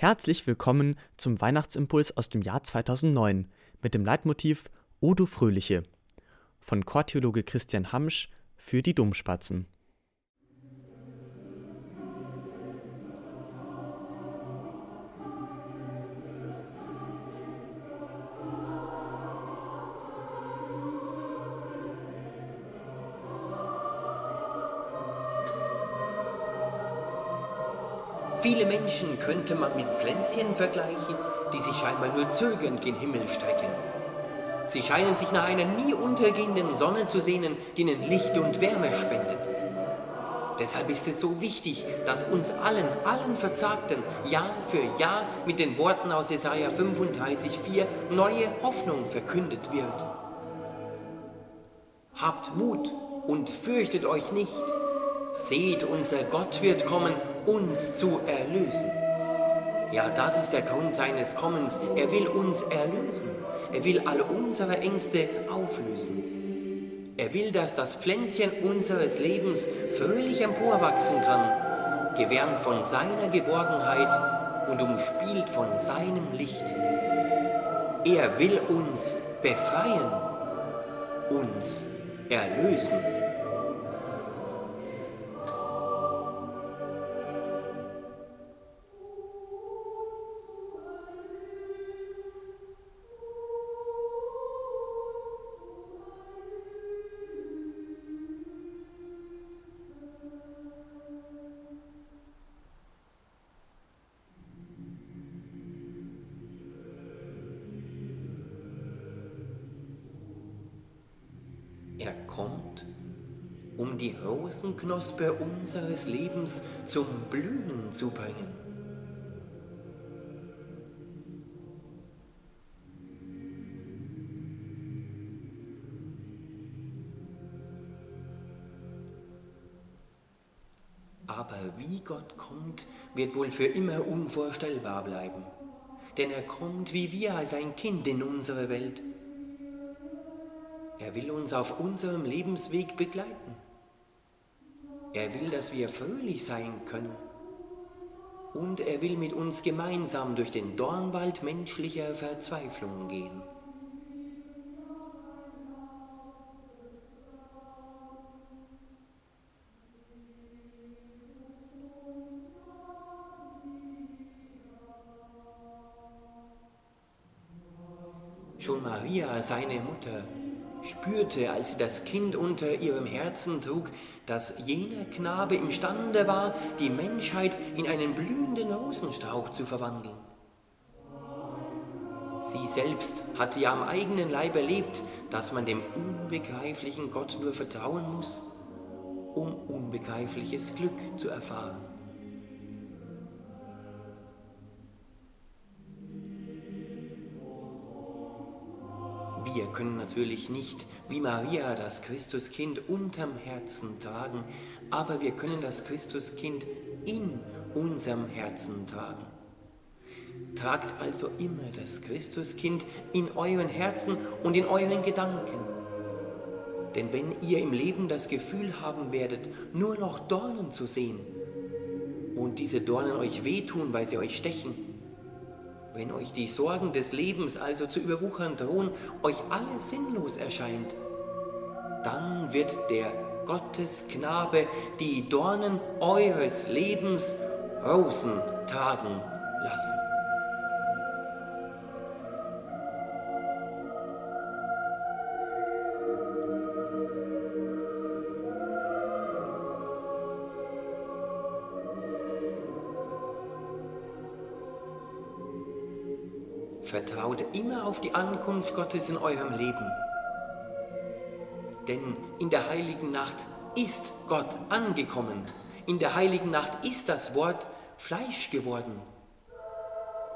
Herzlich willkommen zum Weihnachtsimpuls aus dem Jahr 2009 mit dem Leitmotiv O du Fröhliche von Chortheologe Christian Hamsch für die Domspatzen. Viele Menschen könnte man mit Pflänzchen vergleichen, die sich scheinbar nur zögernd gen Himmel strecken. Sie scheinen sich nach einer nie untergehenden Sonne zu sehnen, die ihnen Licht und Wärme spendet. Deshalb ist es so wichtig, dass uns allen, allen Verzagten, Jahr für Jahr mit den Worten aus Jesaja 35,4 neue Hoffnung verkündet wird. Habt Mut und fürchtet euch nicht. Seht, unser Gott wird kommen, uns zu erlösen. Ja, das ist der Grund seines Kommens. Er will uns erlösen. Er will all unsere Ängste auflösen. Er will, dass das Pflänzchen unseres Lebens fröhlich emporwachsen kann, gewärmt von seiner Geborgenheit und umspielt von seinem Licht. Er will uns befreien, uns erlösen. Er kommt, um die Rosenknospe unseres Lebens zum Blühen zu bringen. Aber wie Gott kommt, wird wohl für immer unvorstellbar bleiben. Denn er kommt wie wir als ein Kind in unsere Welt. Er will uns auf unserem Lebensweg begleiten. Er will, dass wir fröhlich sein können. Und er will mit uns gemeinsam durch den Dornwald menschlicher Verzweiflung gehen. Schon Maria, seine Mutter, spürte, als sie das Kind unter ihrem Herzen trug, dass jener Knabe imstande war, die Menschheit in einen blühenden Rosenstrauch zu verwandeln. Sie selbst hatte ja am eigenen Leib erlebt, dass man dem unbegreiflichen Gott nur vertrauen muss, um unbegreifliches Glück zu erfahren. Wir können natürlich nicht wie Maria das Christuskind unterm Herzen tragen, aber wir können das Christuskind in unserem Herzen tragen. Tragt also immer das Christuskind in euren Herzen und in euren Gedanken. Denn wenn ihr im Leben das Gefühl haben werdet, nur noch Dornen zu sehen, und diese Dornen euch wehtun, weil sie euch stechen, wenn euch die Sorgen des Lebens also zu überwuchern drohen, euch alles sinnlos erscheint, dann wird der Gottesknabe die Dornen eures Lebens Rosen tragen lassen. Vertraut immer auf die Ankunft Gottes in eurem Leben. Denn in der heiligen Nacht ist Gott angekommen. In der heiligen Nacht ist das Wort Fleisch geworden.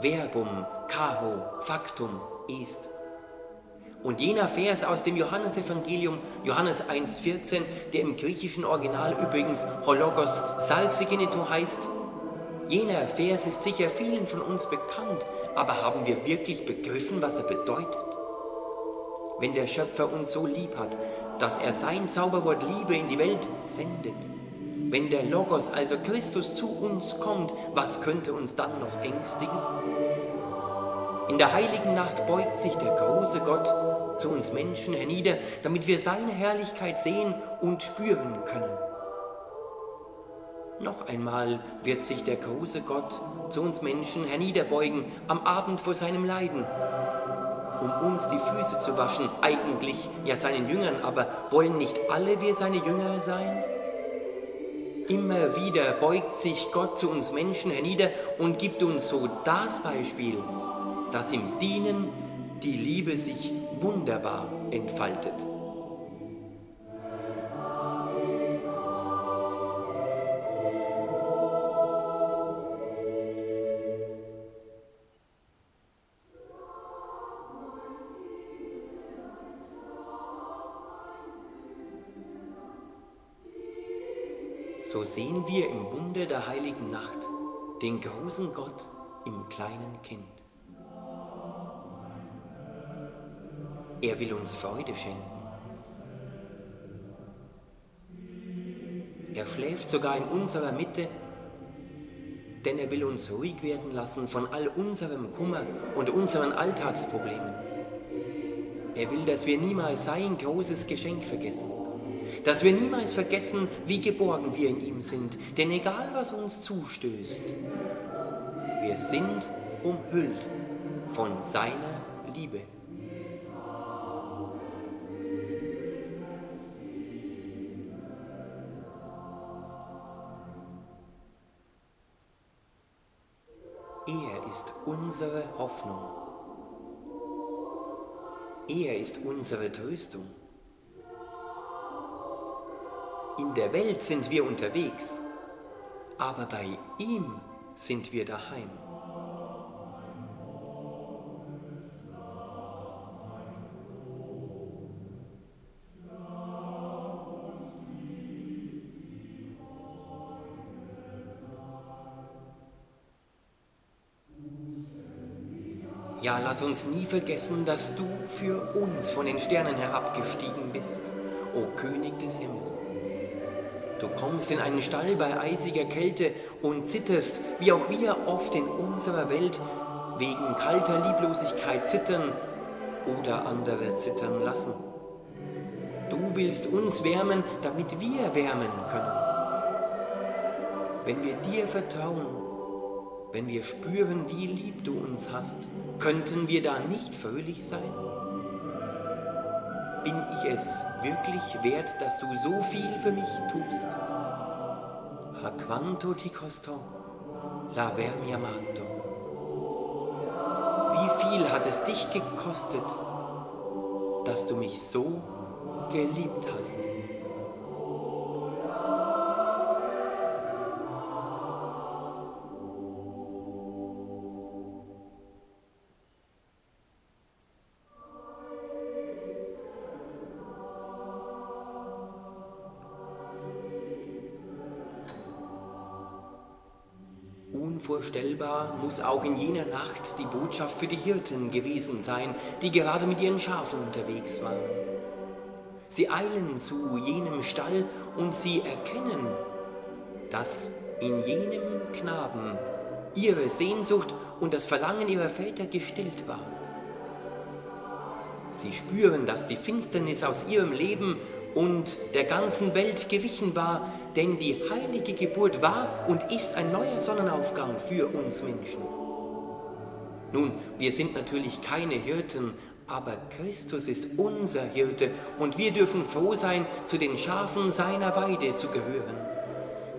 Verbum, caro, factum ist. Und jener Vers aus dem Johannesevangelium, Johannes 1,14, der im griechischen Original übrigens Hologos Salxigeneto heißt, jener Vers ist sicher vielen von uns bekannt, aber haben wir wirklich begriffen, was er bedeutet? Wenn der Schöpfer uns so lieb hat, dass er sein Zauberwort Liebe in die Welt sendet, Wenn der Logos, also Christus, zu uns kommt, was könnte uns dann noch ängstigen? In der heiligen Nacht beugt sich der große Gott zu uns Menschen hernieder, damit wir seine Herrlichkeit sehen und spüren können. Noch einmal wird sich der große Gott zu uns Menschen herniederbeugen am Abend vor seinem Leiden, um uns die Füße zu waschen, eigentlich ja seinen Jüngern, aber wollen nicht alle wir seine Jünger sein? Immer wieder beugt sich Gott zu uns Menschen hernieder und gibt uns so das Beispiel, dass im Dienen die Liebe sich wunderbar entfaltet. So sehen wir im Wunder der heiligen Nacht den großen Gott im kleinen Kind. Er will uns Freude schenken. Er schläft sogar in unserer Mitte, denn er will uns ruhig werden lassen von all unserem Kummer und unseren Alltagsproblemen. Er will, dass wir niemals sein großes Geschenk vergessen dass wir niemals vergessen, wie geborgen wir in ihm sind. Denn egal was uns zustößt, wir sind umhüllt von seiner Liebe. Er ist unsere Hoffnung. Er ist unsere Tröstung. In der Welt sind wir unterwegs, aber bei ihm sind wir daheim. Ja, lass uns nie vergessen, dass du für uns von den Sternen herabgestiegen bist, o König des Himmels. Du kommst in einen Stall bei eisiger Kälte und zitterst, wie auch wir oft in unserer Welt wegen kalter Lieblosigkeit zittern oder andere zittern lassen. Du willst uns wärmen, damit wir wärmen können. Wenn wir dir vertrauen, wenn wir spüren, wie lieb du uns hast, könnten wir da nicht fröhlich sein? Bin ich es wirklich wert, dass du so viel für mich tust? A quanto ti costò l'avermi amato? Wie viel hat es dich gekostet, dass du mich so geliebt hast? Unvorstellbar muss auch in jener Nacht die Botschaft für die Hirten gewesen sein, die gerade mit ihren Schafen unterwegs waren. Sie eilen zu jenem Stall und sie erkennen, dass in jenem Knaben ihre Sehnsucht und das Verlangen ihrer Väter gestillt war. Sie spüren, dass die Finsternis aus ihrem Leben und der ganzen Welt gewichen war, denn die heilige Geburt war und ist ein neuer Sonnenaufgang für uns Menschen. Nun, wir sind natürlich keine Hirten, aber Christus ist unser Hirte und wir dürfen froh sein, zu den Schafen seiner Weide zu gehören.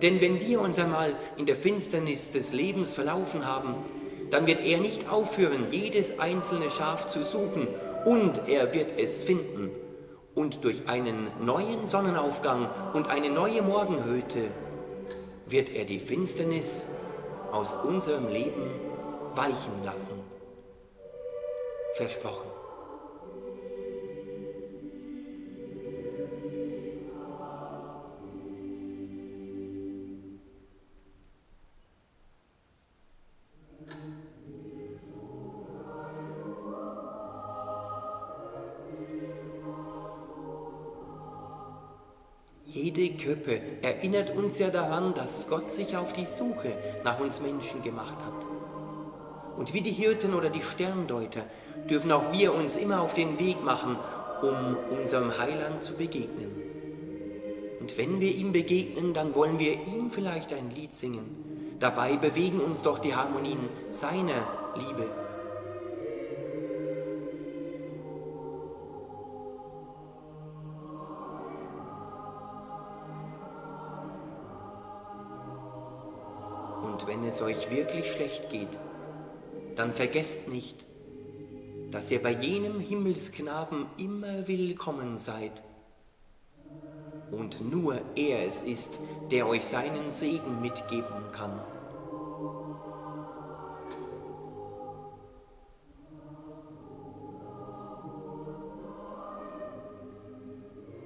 Denn wenn wir uns einmal in der Finsternis des Lebens verlaufen haben, dann wird er nicht aufhören, jedes einzelne Schaf zu suchen und er wird es finden und durch einen neuen Sonnenaufgang und eine neue Morgenröte wird er die Finsternis aus unserem Leben weichen lassen. Versprochen. Krippe erinnert uns ja daran, dass Gott sich auf die Suche nach uns Menschen gemacht hat. Und wie die Hirten oder die Sterndeuter dürfen auch wir uns immer auf den Weg machen, um unserem Heiland zu begegnen. Und wenn wir ihm begegnen, dann wollen wir ihm vielleicht ein Lied singen. Dabei bewegen uns doch die Harmonien seiner Liebe. Und wenn es euch wirklich schlecht geht, dann vergesst nicht, dass ihr bei jenem Himmelsknaben immer willkommen seid. Und nur er es ist, der euch seinen Segen mitgeben kann.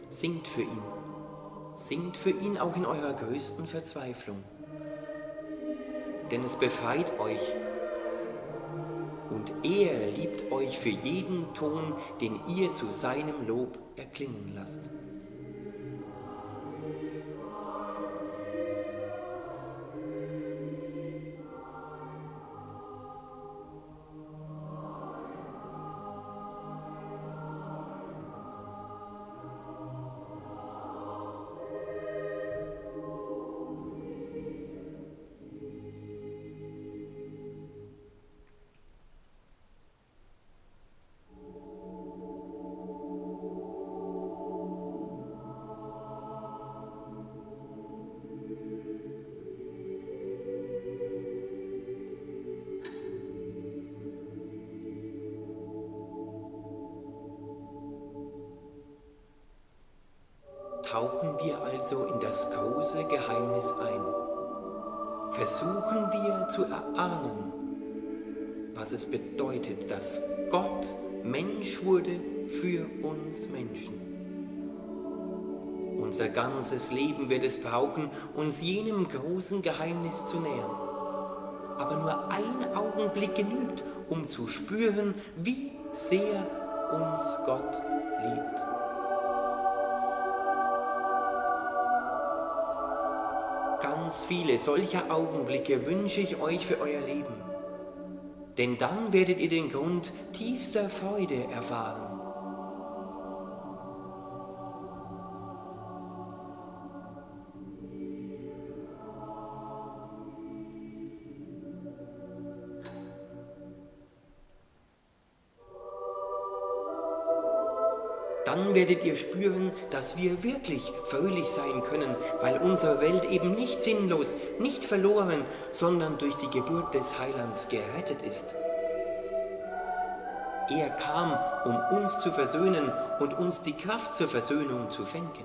Singt für ihn, singt für ihn auch in eurer größten Verzweiflung, denn es befreit euch und er liebt euch für jeden Ton, den ihr zu seinem Lob erklingen lasst. Tauchen wir also in das große Geheimnis ein. Versuchen wir zu erahnen, was es bedeutet, dass Gott Mensch wurde für uns Menschen. Unser ganzes Leben wird es brauchen, uns jenem großen Geheimnis zu nähern. Aber nur ein Augenblick genügt, um zu spüren, wie sehr uns Gott Ganz viele solcher Augenblicke wünsche ich euch für euer Leben. Denn dann werdet ihr den Grund tiefster Freude erfahren. Dann werdet ihr spüren, dass wir wirklich fröhlich sein können, weil unsere Welt eben nicht sinnlos, nicht verloren, sondern durch die Geburt des Heilands gerettet ist. Er kam, um uns zu versöhnen und uns die Kraft zur Versöhnung zu schenken.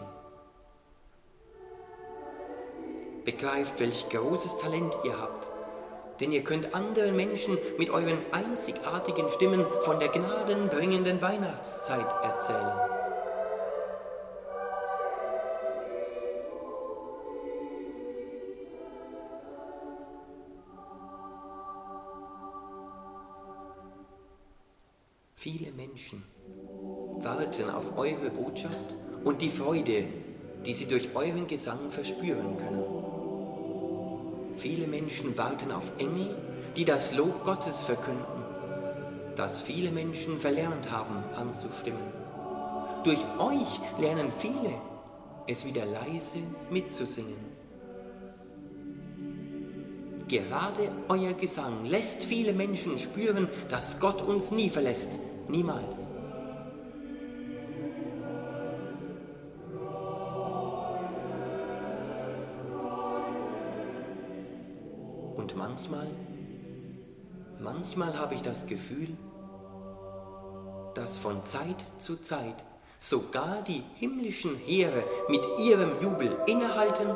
Begreift, welch großes Talent ihr habt, denn ihr könnt anderen Menschen mit euren einzigartigen Stimmen von der gnadenbringenden Weihnachtszeit erzählen. Viele Menschen warten auf eure Botschaft und die Freude, die sie durch euren Gesang verspüren können. Viele Menschen warten auf Engel, die das Lob Gottes verkünden, das viele Menschen verlernt haben anzustimmen. Durch euch lernen viele, es wieder leise mitzusingen. Gerade euer Gesang lässt viele Menschen spüren, dass Gott uns nie verlässt, niemals. Manchmal, manchmal habe ich das Gefühl, dass von Zeit zu Zeit sogar die himmlischen Heere mit ihrem Jubel innehalten,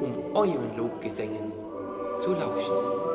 um euren Lobgesängen zu lauschen.